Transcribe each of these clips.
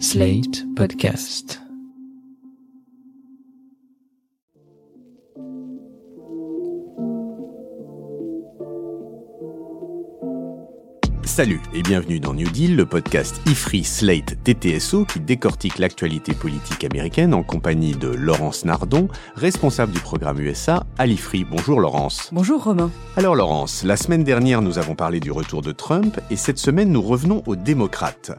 Slate Podcast. Salut et bienvenue dans New Deal, le podcast IFRI Slate TTSO qui décortique l'actualité politique américaine en compagnie de Laurence Nardon, responsable du programme USA à l'IFRI. Bonjour Laurence. Bonjour Romain. Alors Laurence, la semaine dernière nous avons parlé du retour de Trump et cette semaine nous revenons aux démocrates.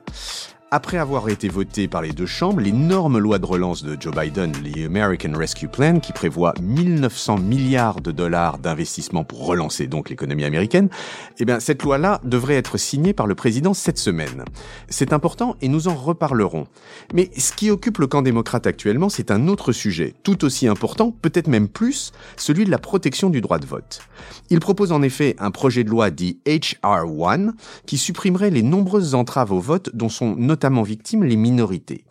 Après avoir été voté par les deux chambres, l'énorme loi de relance de Joe Biden, l'American Rescue Plan, qui prévoit 1900 milliards de dollars d'investissement pour relancer donc l'économie américaine, eh bien, cette loi-là devrait être signée par le président cette semaine. C'est important et nous en reparlerons. Mais ce qui occupe le camp démocrate actuellement, c'est un autre sujet, tout aussi important, peut-être même plus, celui de la protection du droit de vote. Il propose en effet un projet de loi dit HR1 qui supprimerait les nombreuses entraves au vote dont sont notamment victimes les minorités.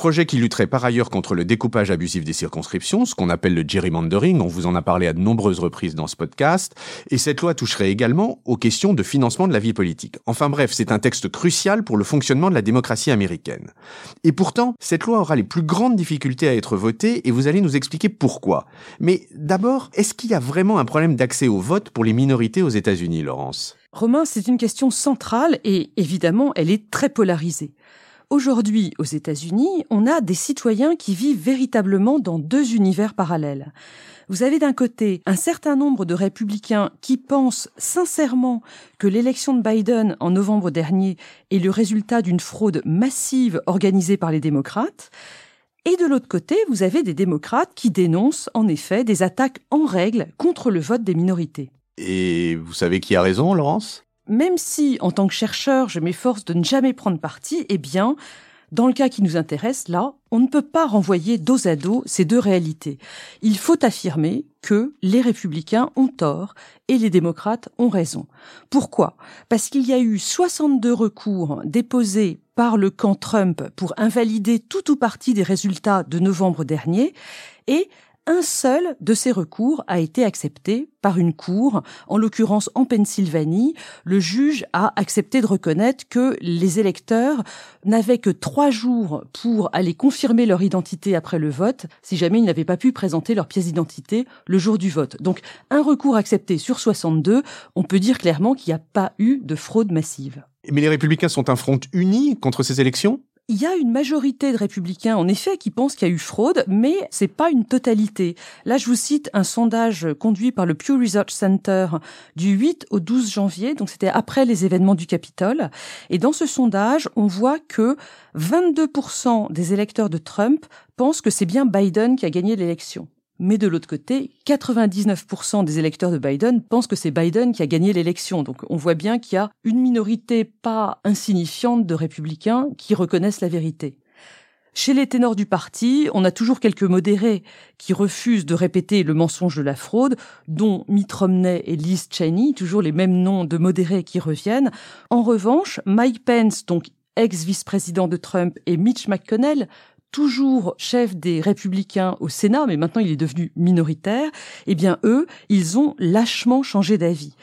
Projet qui lutterait par ailleurs contre le découpage abusif des circonscriptions, ce qu'on appelle le gerrymandering, on vous en a parlé à de nombreuses reprises dans ce podcast, et cette loi toucherait également aux questions de financement de la vie politique. Enfin bref, c'est un texte crucial pour le fonctionnement de la démocratie américaine. Et pourtant, cette loi aura les plus grandes difficultés à être votée, et vous allez nous expliquer pourquoi. Mais d'abord, est-ce qu'il y a vraiment un problème d'accès au vote pour les minorités aux États-Unis, Laurence? Romain, c'est une question centrale et évidemment, elle est très polarisée. Aujourd'hui, aux États-Unis, on a des citoyens qui vivent véritablement dans deux univers parallèles. Vous avez d'un côté un certain nombre de républicains qui pensent sincèrement que l'élection de Biden en novembre dernier est le résultat d'une fraude massive organisée par les démocrates. Et de l'autre côté, vous avez des démocrates qui dénoncent en effet des attaques en règle contre le vote des minorités. Et vous savez qui a raison, Laurence? Même si, en tant que chercheur, je m'efforce de ne jamais prendre parti, eh bien, dans le cas qui nous intéresse, là, on ne peut pas renvoyer dos à dos ces deux réalités. Il faut affirmer que les républicains ont tort et les démocrates ont raison. Pourquoi? Parce qu'il y a eu 62 recours déposés par le camp Trump pour invalider tout ou partie des résultats de novembre dernier et un seul de ces recours a été accepté par une cour, en l'occurrence en Pennsylvanie. Le juge a accepté de reconnaître que les électeurs n'avaient que trois jours pour aller confirmer leur identité après le vote, si jamais ils n'avaient pas pu présenter leur pièce d'identité le jour du vote. Donc un recours accepté sur 62, on peut dire clairement qu'il n'y a pas eu de fraude massive. Mais les républicains sont un front uni contre ces élections? Il y a une majorité de républicains, en effet, qui pensent qu'il y a eu fraude, mais c'est pas une totalité. Là, je vous cite un sondage conduit par le Pew Research Center du 8 au 12 janvier, donc c'était après les événements du Capitole. Et dans ce sondage, on voit que 22% des électeurs de Trump pensent que c'est bien Biden qui a gagné l'élection. Mais de l'autre côté, 99% des électeurs de Biden pensent que c'est Biden qui a gagné l'élection. Donc on voit bien qu'il y a une minorité pas insignifiante de républicains qui reconnaissent la vérité. Chez les ténors du parti, on a toujours quelques modérés qui refusent de répéter le mensonge de la fraude, dont Mitt Romney et Liz Cheney, toujours les mêmes noms de modérés qui reviennent. En revanche, Mike Pence, donc ex-vice-président de Trump, et Mitch McConnell, toujours chef des républicains au Sénat, mais maintenant il est devenu minoritaire, eh bien eux, ils ont lâchement changé d'avis.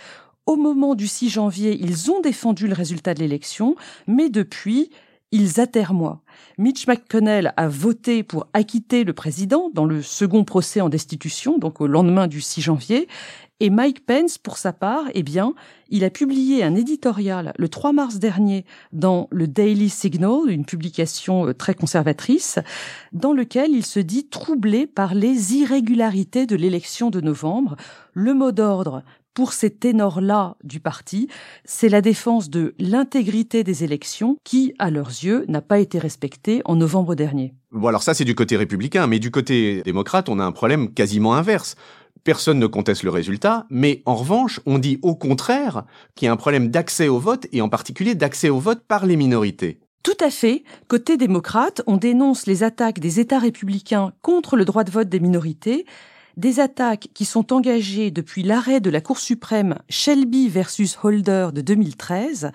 Au moment du 6 janvier, ils ont défendu le résultat de l'élection, mais depuis, ils attermoient. Mitch McConnell a voté pour acquitter le président dans le second procès en destitution, donc au lendemain du 6 janvier, et Mike Pence, pour sa part, eh bien, il a publié un éditorial le 3 mars dernier dans le Daily Signal, une publication euh, très conservatrice, dans lequel il se dit troublé par les irrégularités de l'élection de novembre. Le mot d'ordre pour ces ténors-là du parti, c'est la défense de l'intégrité des élections qui, à leurs yeux, n'a pas été respectée en novembre dernier. Bon, alors ça, c'est du côté républicain, mais du côté démocrate, on a un problème quasiment inverse. Personne ne conteste le résultat, mais en revanche, on dit au contraire qu'il y a un problème d'accès au vote, et en particulier d'accès au vote par les minorités. Tout à fait. Côté démocrate, on dénonce les attaques des États républicains contre le droit de vote des minorités, des attaques qui sont engagées depuis l'arrêt de la Cour suprême Shelby versus Holder de 2013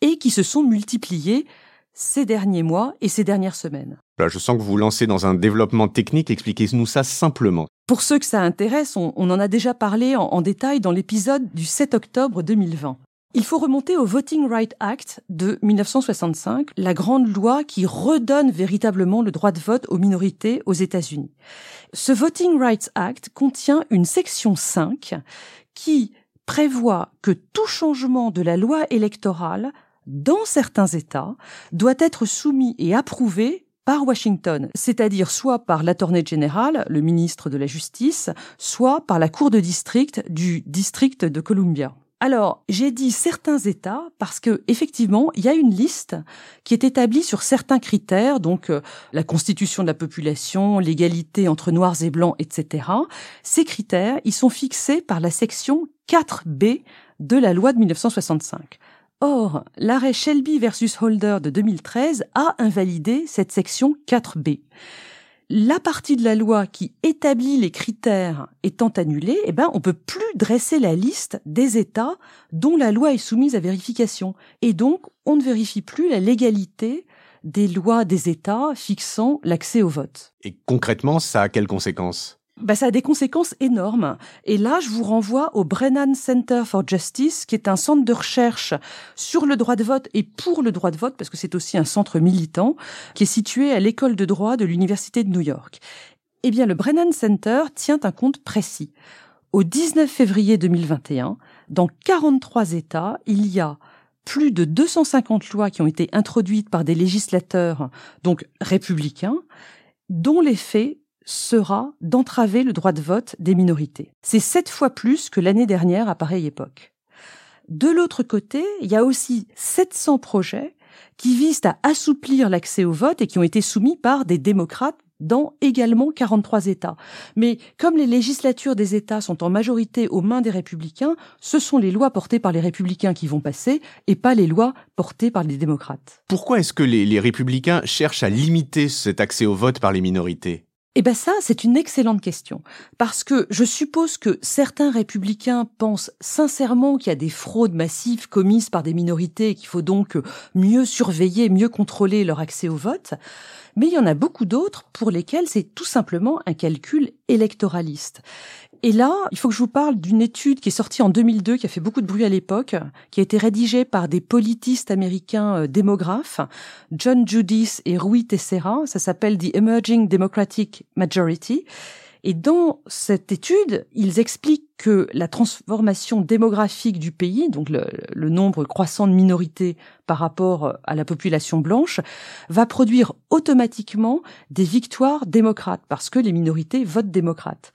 et qui se sont multipliées ces derniers mois et ces dernières semaines. Là, je sens que vous vous lancez dans un développement technique. Expliquez-nous ça simplement. Pour ceux que ça intéresse, on, en a déjà parlé en, en détail dans l'épisode du 7 octobre 2020. Il faut remonter au Voting Rights Act de 1965, la grande loi qui redonne véritablement le droit de vote aux minorités aux États-Unis. Ce Voting Rights Act contient une section 5 qui prévoit que tout changement de la loi électorale dans certains États doit être soumis et approuvé par Washington, c'est-à-dire soit par l'attorney général, le ministre de la Justice, soit par la Cour de district du district de Columbia. Alors, j'ai dit certains États parce que effectivement, il y a une liste qui est établie sur certains critères, donc euh, la constitution de la population, l'égalité entre noirs et blancs, etc. Ces critères, ils sont fixés par la section 4B de la loi de 1965. Or, l'arrêt Shelby versus Holder de 2013 a invalidé cette section 4B la partie de la loi qui établit les critères étant annulée, eh ben, on peut plus dresser la liste des États dont la loi est soumise à vérification. Et donc, on ne vérifie plus la légalité des lois des États fixant l'accès au vote. Et concrètement, ça a quelles conséquences? Bah, ça a des conséquences énormes. Et là, je vous renvoie au Brennan Center for Justice, qui est un centre de recherche sur le droit de vote et pour le droit de vote, parce que c'est aussi un centre militant, qui est situé à l'école de droit de l'Université de New York. Eh bien, le Brennan Center tient un compte précis. Au 19 février 2021, dans 43 États, il y a plus de 250 lois qui ont été introduites par des législateurs, donc républicains, dont les faits sera d'entraver le droit de vote des minorités. C'est sept fois plus que l'année dernière à pareille époque. De l'autre côté, il y a aussi 700 projets qui visent à assouplir l'accès au vote et qui ont été soumis par des démocrates dans également 43 États. Mais comme les législatures des États sont en majorité aux mains des républicains, ce sont les lois portées par les républicains qui vont passer et pas les lois portées par les démocrates. Pourquoi est-ce que les, les républicains cherchent à limiter cet accès au vote par les minorités? Eh ben ça, c'est une excellente question. Parce que je suppose que certains républicains pensent sincèrement qu'il y a des fraudes massives commises par des minorités et qu'il faut donc mieux surveiller, mieux contrôler leur accès au vote. Mais il y en a beaucoup d'autres pour lesquels c'est tout simplement un calcul électoraliste. Et là, il faut que je vous parle d'une étude qui est sortie en 2002, qui a fait beaucoup de bruit à l'époque, qui a été rédigée par des politistes américains euh, démographes, John Judis et Rui Tessera. Ça s'appelle The Emerging Democratic Majority. Et dans cette étude, ils expliquent que la transformation démographique du pays, donc le, le, nombre croissant de minorités par rapport à la population blanche, va produire automatiquement des victoires démocrates, parce que les minorités votent démocrates.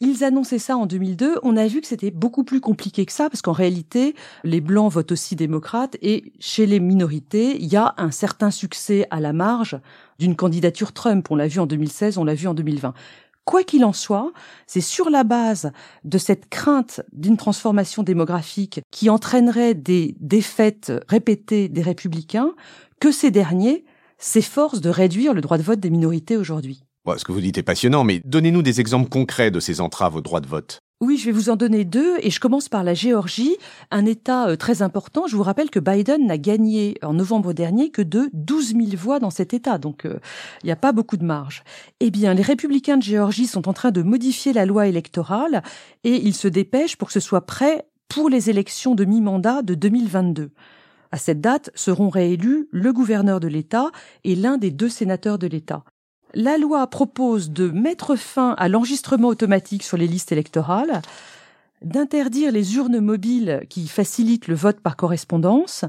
Ils annonçaient ça en 2002. On a vu que c'était beaucoup plus compliqué que ça parce qu'en réalité, les blancs votent aussi démocrates et chez les minorités, il y a un certain succès à la marge d'une candidature Trump. On l'a vu en 2016, on l'a vu en 2020. Quoi qu'il en soit, c'est sur la base de cette crainte d'une transformation démographique qui entraînerait des défaites répétées des républicains que ces derniers s'efforcent de réduire le droit de vote des minorités aujourd'hui ce que vous dites est passionnant, mais donnez-nous des exemples concrets de ces entraves au droit de vote. Oui, je vais vous en donner deux et je commence par la Géorgie, un État euh, très important. Je vous rappelle que Biden n'a gagné en novembre dernier que de 12 000 voix dans cet État, donc euh, il n'y a pas beaucoup de marge. Eh bien, les républicains de Géorgie sont en train de modifier la loi électorale et ils se dépêchent pour que ce soit prêt pour les élections de mi-mandat de 2022. À cette date seront réélus le gouverneur de l'État et l'un des deux sénateurs de l'État. La loi propose de mettre fin à l'enregistrement automatique sur les listes électorales, d'interdire les urnes mobiles qui facilitent le vote par correspondance,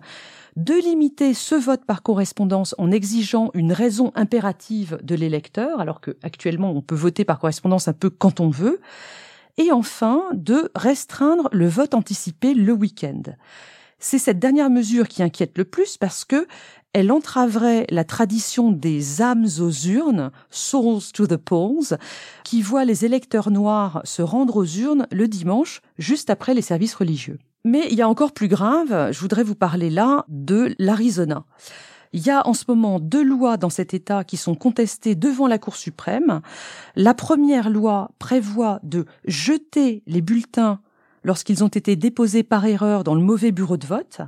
de limiter ce vote par correspondance en exigeant une raison impérative de l'électeur, alors qu'actuellement on peut voter par correspondance un peu quand on veut, et enfin de restreindre le vote anticipé le week-end. C'est cette dernière mesure qui inquiète le plus parce que elle entraverait la tradition des âmes aux urnes, souls to the polls, qui voit les électeurs noirs se rendre aux urnes le dimanche, juste après les services religieux. Mais il y a encore plus grave, je voudrais vous parler là de l'Arizona. Il y a en ce moment deux lois dans cet État qui sont contestées devant la Cour suprême. La première loi prévoit de jeter les bulletins lorsqu'ils ont été déposés par erreur dans le mauvais bureau de vote.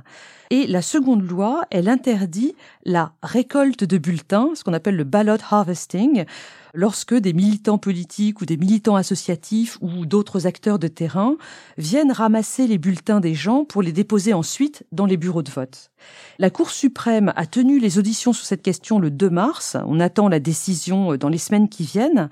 Et la seconde loi, elle interdit la récolte de bulletins, ce qu'on appelle le ballot harvesting, lorsque des militants politiques ou des militants associatifs ou d'autres acteurs de terrain viennent ramasser les bulletins des gens pour les déposer ensuite dans les bureaux de vote. La Cour suprême a tenu les auditions sur cette question le 2 mars. On attend la décision dans les semaines qui viennent.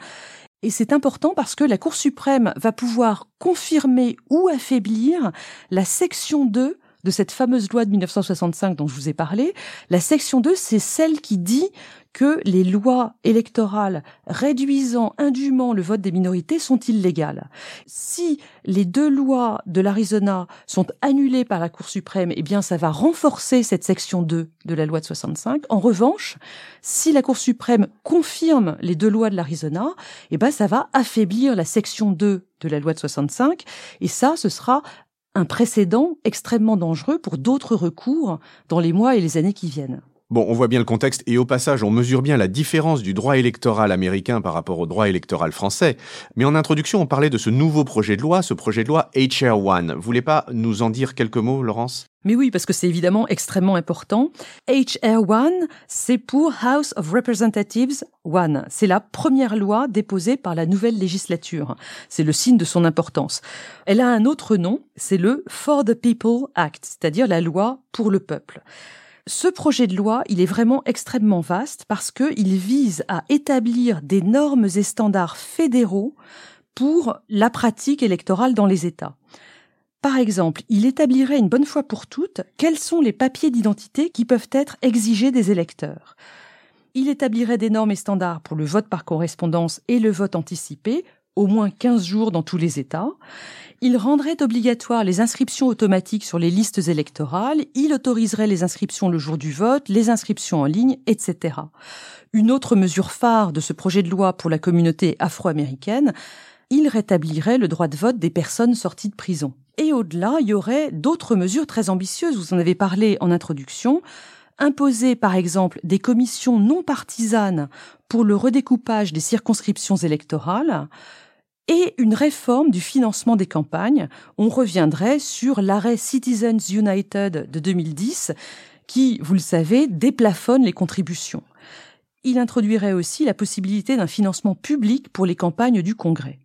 Et c'est important parce que la Cour suprême va pouvoir confirmer ou affaiblir la section 2 de cette fameuse loi de 1965 dont je vous ai parlé. La section 2, c'est celle qui dit que les lois électorales réduisant indûment le vote des minorités sont illégales. Si les deux lois de l'Arizona sont annulées par la Cour suprême, eh bien ça va renforcer cette section 2 de la loi de 65. En revanche, si la Cour suprême confirme les deux lois de l'Arizona, eh ben ça va affaiblir la section 2 de la loi de 65 et ça ce sera un précédent extrêmement dangereux pour d'autres recours dans les mois et les années qui viennent. Bon, on voit bien le contexte et au passage, on mesure bien la différence du droit électoral américain par rapport au droit électoral français. Mais en introduction, on parlait de ce nouveau projet de loi, ce projet de loi HR1. Vous voulez pas nous en dire quelques mots, Laurence? Mais oui, parce que c'est évidemment extrêmement important. HR1, c'est pour House of Representatives 1. C'est la première loi déposée par la nouvelle législature. C'est le signe de son importance. Elle a un autre nom, c'est le For the People Act, c'est-à-dire la loi pour le peuple. Ce projet de loi, il est vraiment extrêmement vaste parce qu'il vise à établir des normes et standards fédéraux pour la pratique électorale dans les États. Par exemple, il établirait une bonne fois pour toutes quels sont les papiers d'identité qui peuvent être exigés des électeurs. Il établirait des normes et standards pour le vote par correspondance et le vote anticipé, au moins 15 jours dans tous les États. Il rendrait obligatoire les inscriptions automatiques sur les listes électorales, il autoriserait les inscriptions le jour du vote, les inscriptions en ligne, etc. Une autre mesure phare de ce projet de loi pour la communauté afro-américaine, il rétablirait le droit de vote des personnes sorties de prison. Et au-delà, il y aurait d'autres mesures très ambitieuses, vous en avez parlé en introduction, imposer par exemple des commissions non partisanes pour le redécoupage des circonscriptions électorales, et une réforme du financement des campagnes. On reviendrait sur l'arrêt Citizens United de 2010 qui, vous le savez, déplafonne les contributions. Il introduirait aussi la possibilité d'un financement public pour les campagnes du Congrès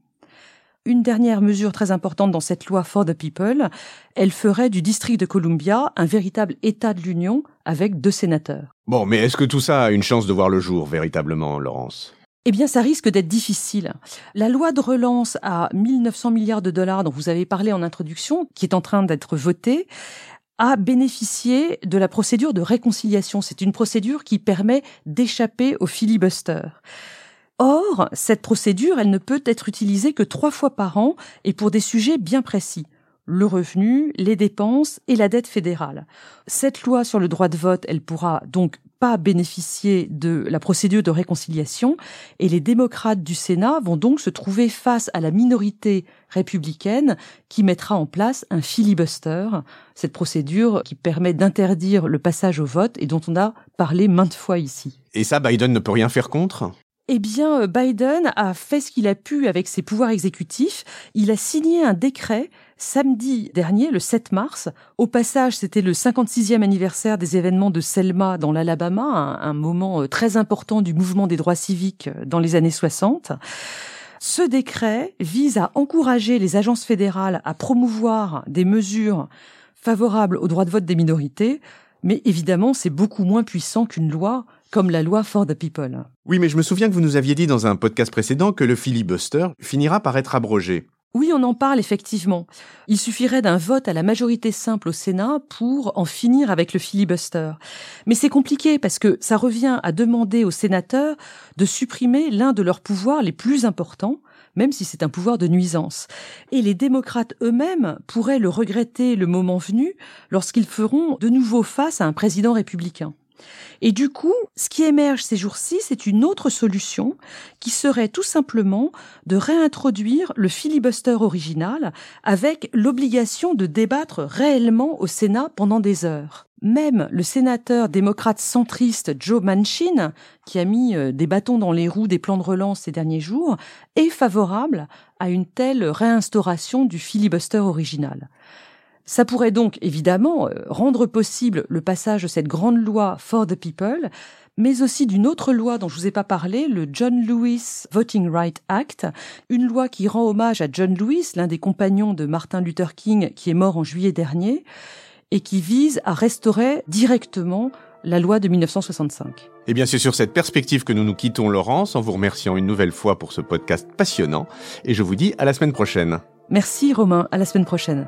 une dernière mesure très importante dans cette loi For the People, elle ferait du district de Columbia un véritable État de l'Union avec deux sénateurs. Bon, mais est-ce que tout ça a une chance de voir le jour véritablement, Laurence? Eh bien, ça risque d'être difficile. La loi de relance à 1900 milliards de dollars dont vous avez parlé en introduction, qui est en train d'être votée, a bénéficié de la procédure de réconciliation. C'est une procédure qui permet d'échapper au filibuster. Or, cette procédure, elle ne peut être utilisée que trois fois par an et pour des sujets bien précis le revenu, les dépenses et la dette fédérale. Cette loi sur le droit de vote, elle pourra donc pas bénéficier de la procédure de réconciliation et les démocrates du Sénat vont donc se trouver face à la minorité républicaine qui mettra en place un filibuster, cette procédure qui permet d'interdire le passage au vote et dont on a parlé maintes fois ici. Et ça, Biden ne peut rien faire contre? Eh bien, euh, Biden a fait ce qu'il a pu avec ses pouvoirs exécutifs. Il a signé un décret samedi dernier, le 7 mars. Au passage, c'était le 56e anniversaire des événements de Selma dans l'Alabama, un, moment euh, très important du mouvement des droits civiques euh, dans les années 60. Ce décret vise à encourager les agences fédérales à promouvoir des mesures favorables au droit de vote des minorités, mais évidemment, c'est beaucoup moins puissant qu'une loi comme la loi For the People. Oui, mais je me souviens que vous nous aviez dit dans un podcast précédent que le filibuster finira par être abrogé. Oui, on en parle effectivement. Il suffirait d'un vote à la majorité simple au Sénat pour en finir avec le filibuster. Mais c'est compliqué parce que ça revient à demander aux sénateurs de supprimer l'un de leurs pouvoirs les plus importants, même si c'est un pouvoir de nuisance. Et les démocrates eux-mêmes pourraient le regretter le moment venu lorsqu'ils feront de nouveau face à un président républicain. Et du coup, ce qui émerge ces jours-ci, c'est une autre solution qui serait tout simplement de réintroduire le filibuster original avec l'obligation de débattre réellement au Sénat pendant des heures. Même le sénateur démocrate centriste Joe Manchin, qui a mis euh, des bâtons dans les roues des plans de relance ces derniers jours, est favorable à une telle réinstauration du filibuster original. Ça pourrait donc évidemment euh, rendre possible le passage de cette grande loi for the people, mais aussi d'une autre loi dont je vous ai pas parlé, le John Lewis Voting Right Act, une loi qui rend hommage à John Lewis, l'un des compagnons de Martin Luther King qui est mort en juillet dernier, et qui vise à restaurer directement la loi de 1965. Eh bien, c'est sur cette perspective que nous nous quittons, Laurence, en vous remerciant une nouvelle fois pour ce podcast passionnant. Et je vous dis à la semaine prochaine. Merci Romain, à la semaine prochaine.